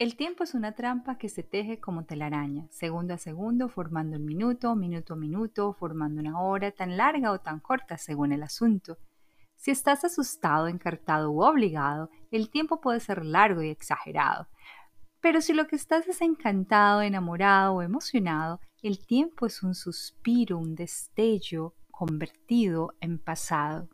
El tiempo es una trampa que se teje como telaraña, segundo a segundo, formando un minuto, minuto a minuto, formando una hora tan larga o tan corta según el asunto. Si estás asustado, encartado u obligado, el tiempo puede ser largo y exagerado. Pero si lo que estás es encantado, enamorado o emocionado, el tiempo es un suspiro, un destello convertido en pasado.